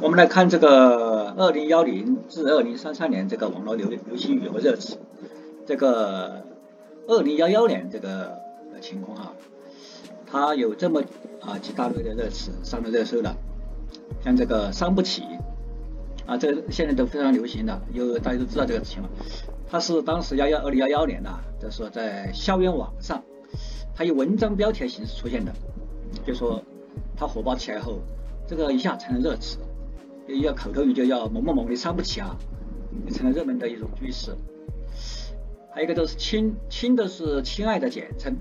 我们来看这个二零幺零至二零三三年这个网络流流行语和热词，这个二零幺幺年这个情况哈，它有这么啊几大类的热词上了热搜了，像这个伤不起啊，这现在都非常流行的，有大家都知道这个情况，它是当时幺幺二零幺幺年呐，就是说在校园网上，它以文章标题的形式出现的，就说它火爆起来后，这个一下成了热词。要口头语就要某某某的伤不起啊，也成了热门的一种句式。还有一个就是亲亲的是亲爱的简称，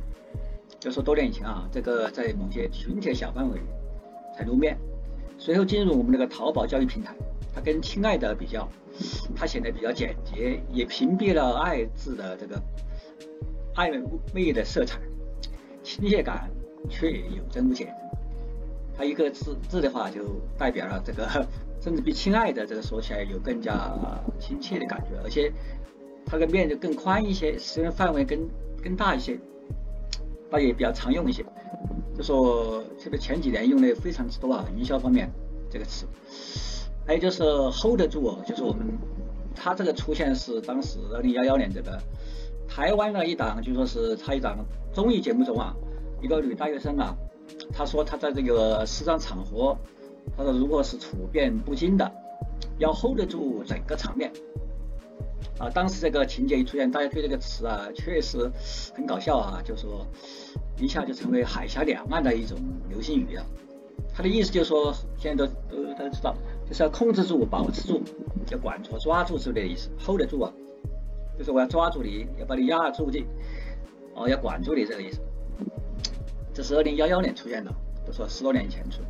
就说多年以前啊，这个在某些群体小范围才露面，随后进入我们那个淘宝交易平台，它跟亲爱的比较，它显得比较简洁，也屏蔽了爱字的这个暧昧的色彩，亲切感却有增无减。它一个字字的话就代表了这个。甚至比亲爱的这个说起来有更加亲切的感觉，而且它的面就更宽一些，使用范围更更大一些，那也比较常用一些。就说特别前几年用的非常之多啊，营销方面这个词。还有就是 hold 得住哦，就是我们它这个出现是当时二零幺幺年这个台湾的一档，就说是他一档综艺节目中啊，一个女大学生啊，他说他在这个适当场合。他说：“如果是处变不惊的，要 hold 得住整个场面。”啊，当时这个情节一出现，大家对这个词啊，确实很搞笑啊，就说一下就成为海峡两岸的一种流行语啊。他的意思就是说，现在都都都知道，就是要控制住、保持住，要管住、抓住之类的意思，hold 得住啊，就是我要抓住你，要把你压住的，哦，要管住你这个意思。这是二零幺幺年出现的，都说十多年以前出。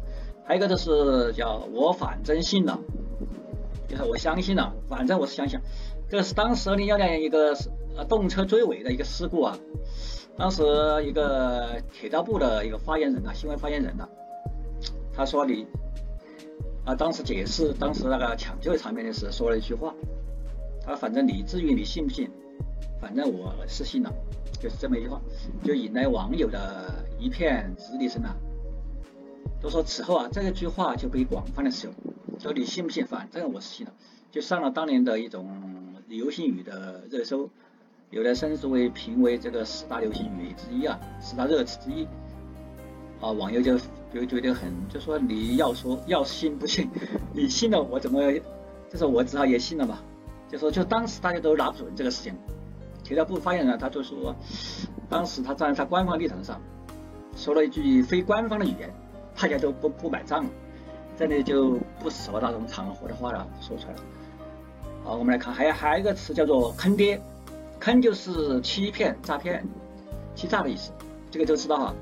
还有一个就是叫我反正信了，就是我相信了，反正我是相信。这是当时二零幺年一个呃动车追尾的一个事故啊，当时一个铁道部的一个发言人啊，新闻发言人啊，他说你啊，当时解释当时那个抢救场面的时候说了一句话，他反正你至于你信不信，反正我是信了，就是这么一句话，就引来网友的一片直笛声啊。都说此后啊，这一句话就被广泛的使用。说你信不信？反正我是信了，就上了当年的一种流行语的热搜，有的甚至为评为这个十大流行语之一啊，十大热词之一。啊，网友就就觉得很，就说你要说要信不信，你信了我怎么，就是我只好也信了嘛。就说就当时大家都拿不准这个事情。铁道部发言人他就说，当时他站在他官方立场上，说了一句非官方的语言。大家都不不买账，这里就不适合那种场合的话了，说出来了。好，我们来看，还有还有一个词叫做“坑爹”，坑就是欺骗、诈骗、欺诈的意思，这个都知道哈。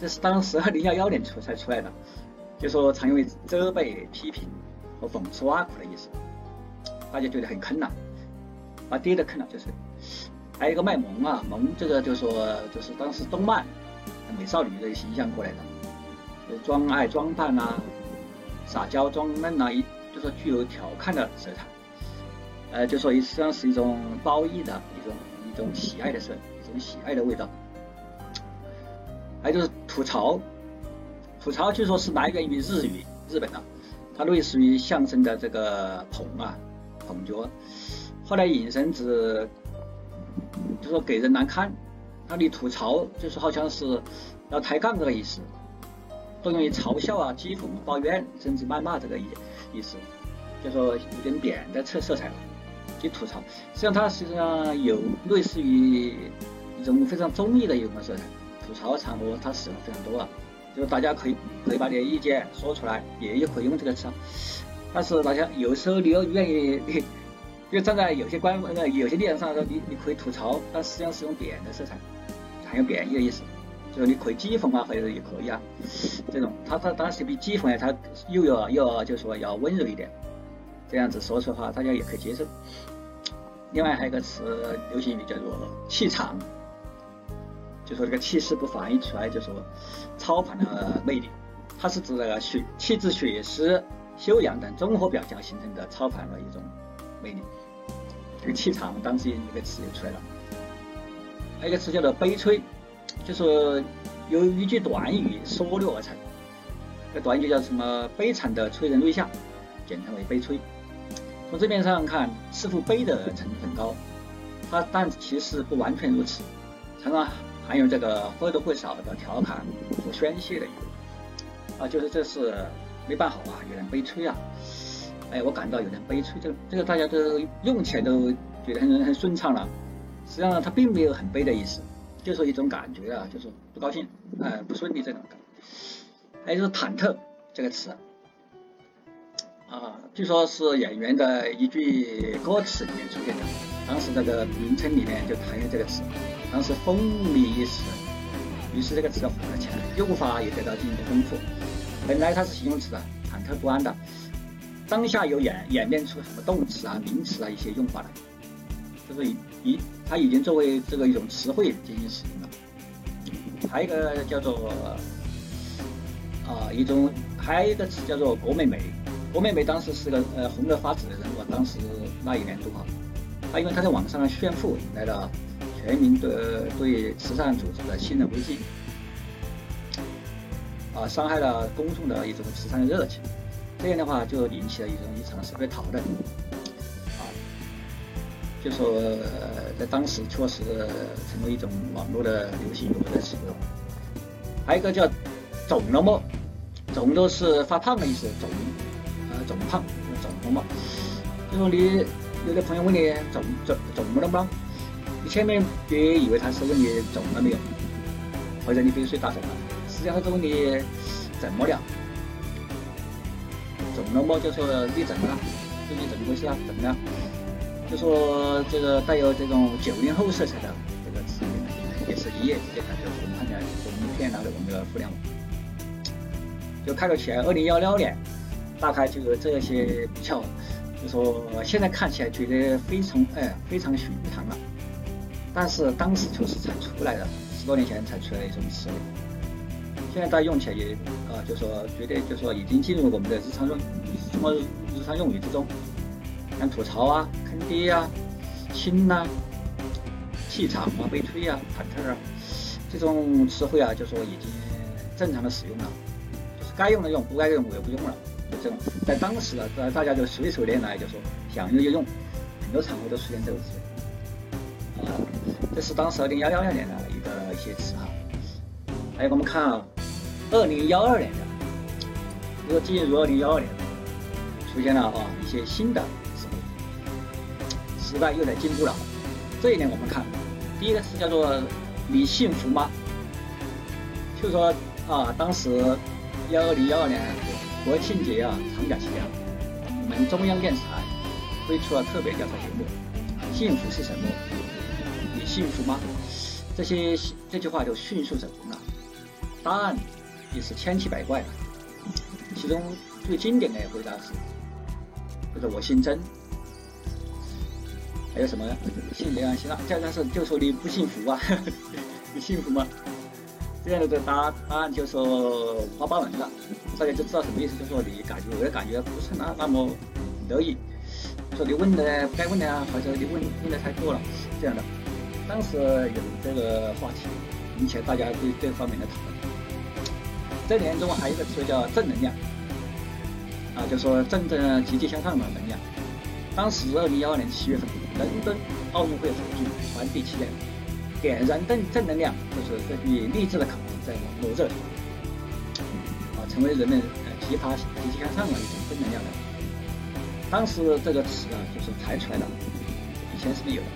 这是当时二零幺幺年出才出来的，就说常用于责备、批评和讽刺挖苦的意思，大家觉得很坑呐，把爹都坑了，就是。还有一个卖萌啊，萌这个就说就是当时动漫美少女的形象过来的。装爱装扮啊，撒娇装嫩啊，一就是具有调侃的色彩，呃，就说实际上是一种褒义的一种一种喜爱的色，一种喜爱的味道。还有就是吐槽，吐槽据说是来源于日语，日本的，它类似于相声的这个捧啊捧角，后来引申至，就说给人难堪，那你吐槽就是好像是要抬杠这个意思。都用于嘲笑啊、讥讽、抱怨，甚至谩骂这个意意思，就说有点贬的色色彩了，去吐槽。实际上它实际上有类似于一种非常中意的一种色彩。吐槽场合它使用非常多啊，就是大家可以可以把你的意见说出来，也也可以用这个词。但是大家有时候你要愿意，就站在有些官方的有些立场上说，你你可以吐槽，但实际上是用贬的色彩，很有贬义的意思。就是你可以讥讽啊，或者也可以啊，这种他他当时比讥讽呢，他又要又要就说要温柔一点，这样子说出来话大家也可以接受。另外还有一个词流行语叫做气场，就说这个气势不反映出来，就说超凡的魅力，它是指那个血气质、血势、修养等综合表象形成的超凡的一种魅力。这个气场当时一个词就出来了，还有一个词叫做悲催。就是由一句短语缩略而成，这短语叫什么？悲惨的催人泪下，简称为悲催。从字面上看，似乎悲的成分高，它但其实不完全如此，常常含有这个或多或少的调侃和宣泄的意味。啊，就是这是没办好啊，有点悲催啊。哎，我感到有点悲催，这个这个大家都用起来都觉得很很顺畅了。实际上它并没有很悲的意思，就是一种感觉啊，就是不高兴，哎，不顺利这种感觉。还有就是忐忑这个词。啊，据说是演员的一句歌词里面出现的，当时这个名称里面就含有这个词，当时风靡一时，于是这个词火了起来，用法也得到进一步丰富。本来它是形容词的，忐忑不安的，当下又演演变出什么动词啊、名词啊一些用法来，就是已它已经作为这个一种词汇进行使用了。还有一个叫做啊一种，还有一个词叫做“郭美美”。郭美美当时是个呃红得发紫的人物，当时那一年多哈，她因为她在网上炫富，引来了全民对对慈善组织的信任危机，啊，伤害了公众的一种慈善热情，这样的话就引起了一种一场社会讨论，就说在当时确实成为一种网络的流行语的词汇，还有一个叫肿了么，肿都是发胖的意思，肿。肿胖，肿了么？就说你有的朋友问你肿肿肿了吗？你千万别以为他是问你肿了没有，或者你比如说打肿了，实际上他是问你怎么了？肿了么？就说你怎么了？最近怎么回事啊？怎么样？就说这个带有这种九零后色彩的这个词语，也是一夜之间就红遍了红遍了我们的互联网。就开头起来，二零幺六年。大概就是这些比较，就说现在看起来觉得非常哎非常寻常了，但是当时就是才出来的，十多年前才出来的一种词语，现在大家用起来也啊，就说觉得就说已经进入我们的日常用什么日常用语之中，像吐槽啊、坑爹啊、亲呐、气场啊、悲催啊、忐忑啊，这种词汇啊，就说已经正常的使用了，就是该用的用，不该用我也不用了。就这种，在当时啊，大大家就随手拈来，就说想用就用，很多场合都出现这个词。啊，这是当时二零幺幺年的一个一些词哈。还有我们看啊，二零幺二年的，如果进入二零幺二年，出现了啊一些新的时代又在进步了。这一点我们看，第一个词叫做“你幸福吗”，就是说啊，当时幺二零幺二年。国庆节啊，长假期间，我们中央电视台推出了特别调查节目，幸福是什么？你幸福吗？这些这句话就迅速走红了，答案也是千奇百怪的。其中最经典的回答是：就是我姓曾。还有什么？姓梁姓那，加上是就说你不幸福啊？你幸福吗？这样的答答案就说五花八门了，大家就知道什么意思，就说你感觉我的感觉不是那那么乐意，说你问的不该问的啊，或者你问问的太多了，这样的。当时有这个话题，引起大家对这方面的讨论。这年中还有一个词叫正能量，啊，就说正正积极向上的能量。当时二零幺二年七月份，伦敦奥运会火炬传递起来。点燃正正能量，就是这句励志的口号，在网络热传，啊，成为人们呃激发积极向上的一种正能量的。当时这个词啊，就是才出来的，以前是没有的。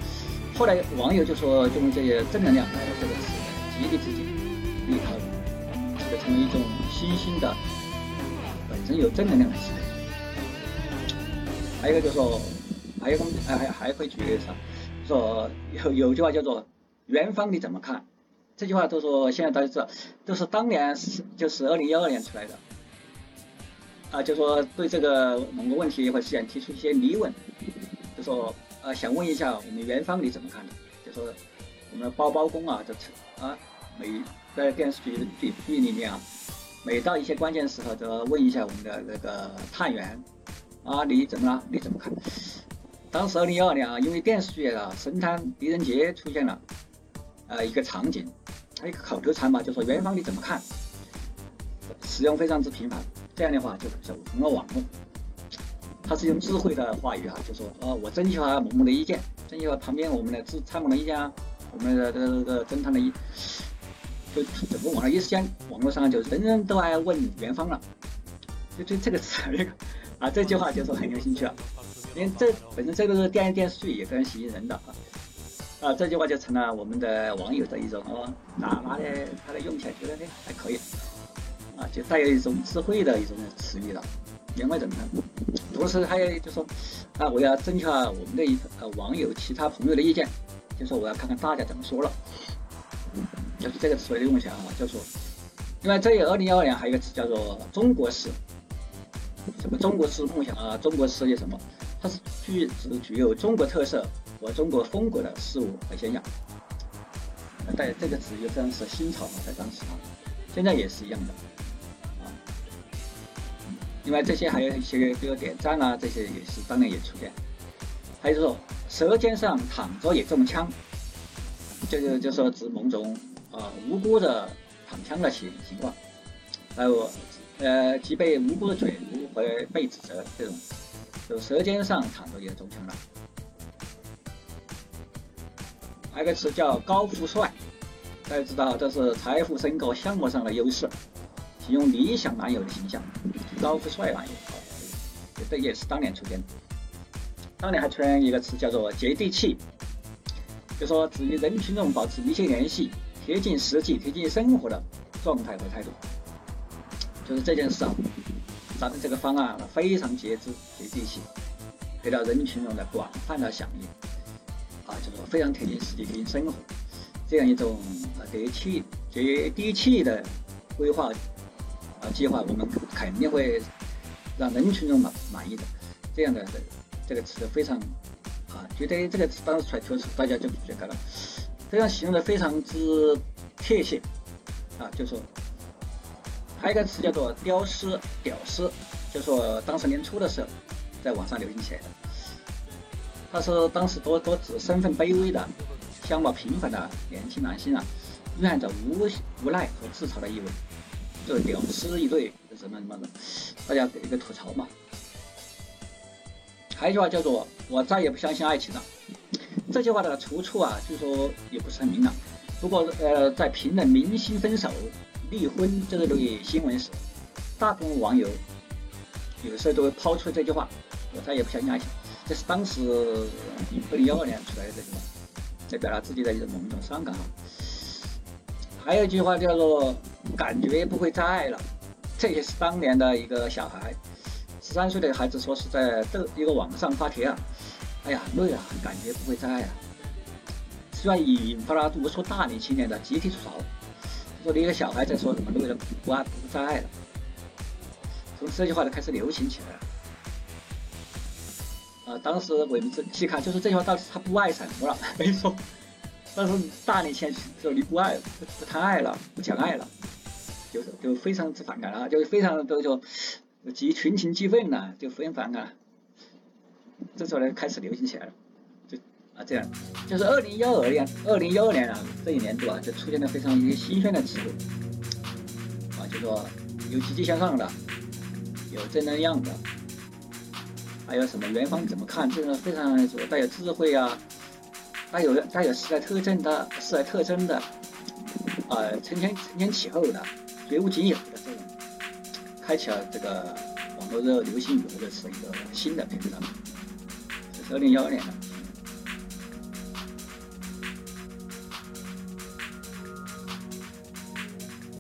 后来网友就说，就用这些正能量来这个词来激励自己，励他人，这个成为一种新兴的本身有正能量的词。还有一个就是说，还有个还还还可以举个啥，说有有句话叫做。元芳你怎么看？这句话都说现在大家知道，都是当年是就是二零幺二年出来的，啊，就说对这个某个问题或事件提出一些疑问，就说呃想问一下我们元芳你怎么看的？就说我们包包公啊，这啊每在电视剧剧剧里面啊，每到一些关键时候都要问一下我们的那个探员啊你怎么了？你怎么看？当时二零一二年啊，因为电视剧啊《神探狄仁杰》出现了。呃，一个场景，还有一个口头禅嘛，就说元芳你怎么看？使用非常之频繁，这样的话就走红了网络。他是用智慧的话语啊，就说呃我征求下某某的意见，征求下旁边我们的参参谋的意见啊，我们的这个这个侦探的意，就整个网络一时间网络上就人人都爱问元芳了，就就这个词那个啊这句话就是很有兴趣了，因为这本身这个电电视剧也非常吸引人的啊。啊，这句话就成了我们的网友的一种哦，哪哪的，他的用起来觉得呢还可以，啊，就带有一种智慧的一种词语了。言外怎么呢？同时还有就说，啊，我要征求我们的一呃网友、其他朋友的意见，就说我要看看大家怎么说了。就是这个词汇的用起来啊，就说，因为这二零幺二年还有一个词叫做中国式，什么中国式梦想啊，中国式有什么？它是具只具有中国特色。和中国风格的事物和现象，但这个词就非常是新潮嘛，在当时啊，现在也是一样的啊。另外这些还有一些，比如点赞啊，这些也是当年也出现。还有说舌尖上躺着也中枪，这个就说指某种啊无辜的躺枪的情情况，还有呃即被无辜的嘴如会被指责这种，就舌尖上躺着也中枪了。还有个词叫高富帅，大家知道这是财富、身高、相貌上的优势，形容理想男友的形象。高富帅男友，这也是当年出现的。当年还出现一个词叫做接地气，就说指与人民群中保持密切联系、贴近实际、贴近生活的状态和态度。就是这件事啊，咱们这个方案非常接地接地气，得到人民群中的广泛的响应。啊，就是说非常贴近实际、贴近生活，这样一种啊接气、接地气的规划啊计划，我们肯定会让人群中满满意的。这样的这个词非常啊，觉得这个词当时出来确实大家就觉得了，非常形容的非常之贴切啊。就说还有一个词叫做“屌丝”，屌丝，就是说当时年初的时候在网上流行起来的。他说，当时多多指身份卑微的、相貌平凡的年轻男性啊，蕴含着无无奈和自嘲的意味，就是屌丝一对，就什么什么的，大家给一个吐槽嘛。还有一句话叫做“我再也不相信爱情了”，这句话的出处啊，据说也不是很明朗。不过，呃，在评论明星分手、离婚这个东西新闻时，大部分网友有时候都会抛出这句话：“我再也不相信爱情。”这是当时二零幺二年出来的这句话，在表达自己的一种某种伤感哈。还有一句话叫做“感觉不会再爱了”，这也是当年的一个小孩，十三岁的孩子说是在这一个网上发帖啊，哎呀累啊，感觉不会再爱了，虽然引发了无数大龄青年的集体吐槽，说你一个小孩在说什么累了不爱不再爱了，从这句话就开始流行起来了。啊，当时我们仔细看，就是这句话，当时他不爱什么了？没错，但是大年前就你不爱，不谈爱了，不讲爱了，就是就非常之反感了，就非常的就激群情激愤了，就非常反感。这时候呢，开始流行起来了，这样，就是二零幺二年，二零幺二年啊这一年度啊，就出现了非常一些新鲜的词汇，啊，就说有积极向上的，有正能量的。还有什么元芳怎么看？这个非常带有智慧啊，带有带有时代特征的时代特征的，啊，承前承前启后的，绝无仅有的这种，开启了这个网络热流行语或者是一个新的篇章。这是二零幺二年的。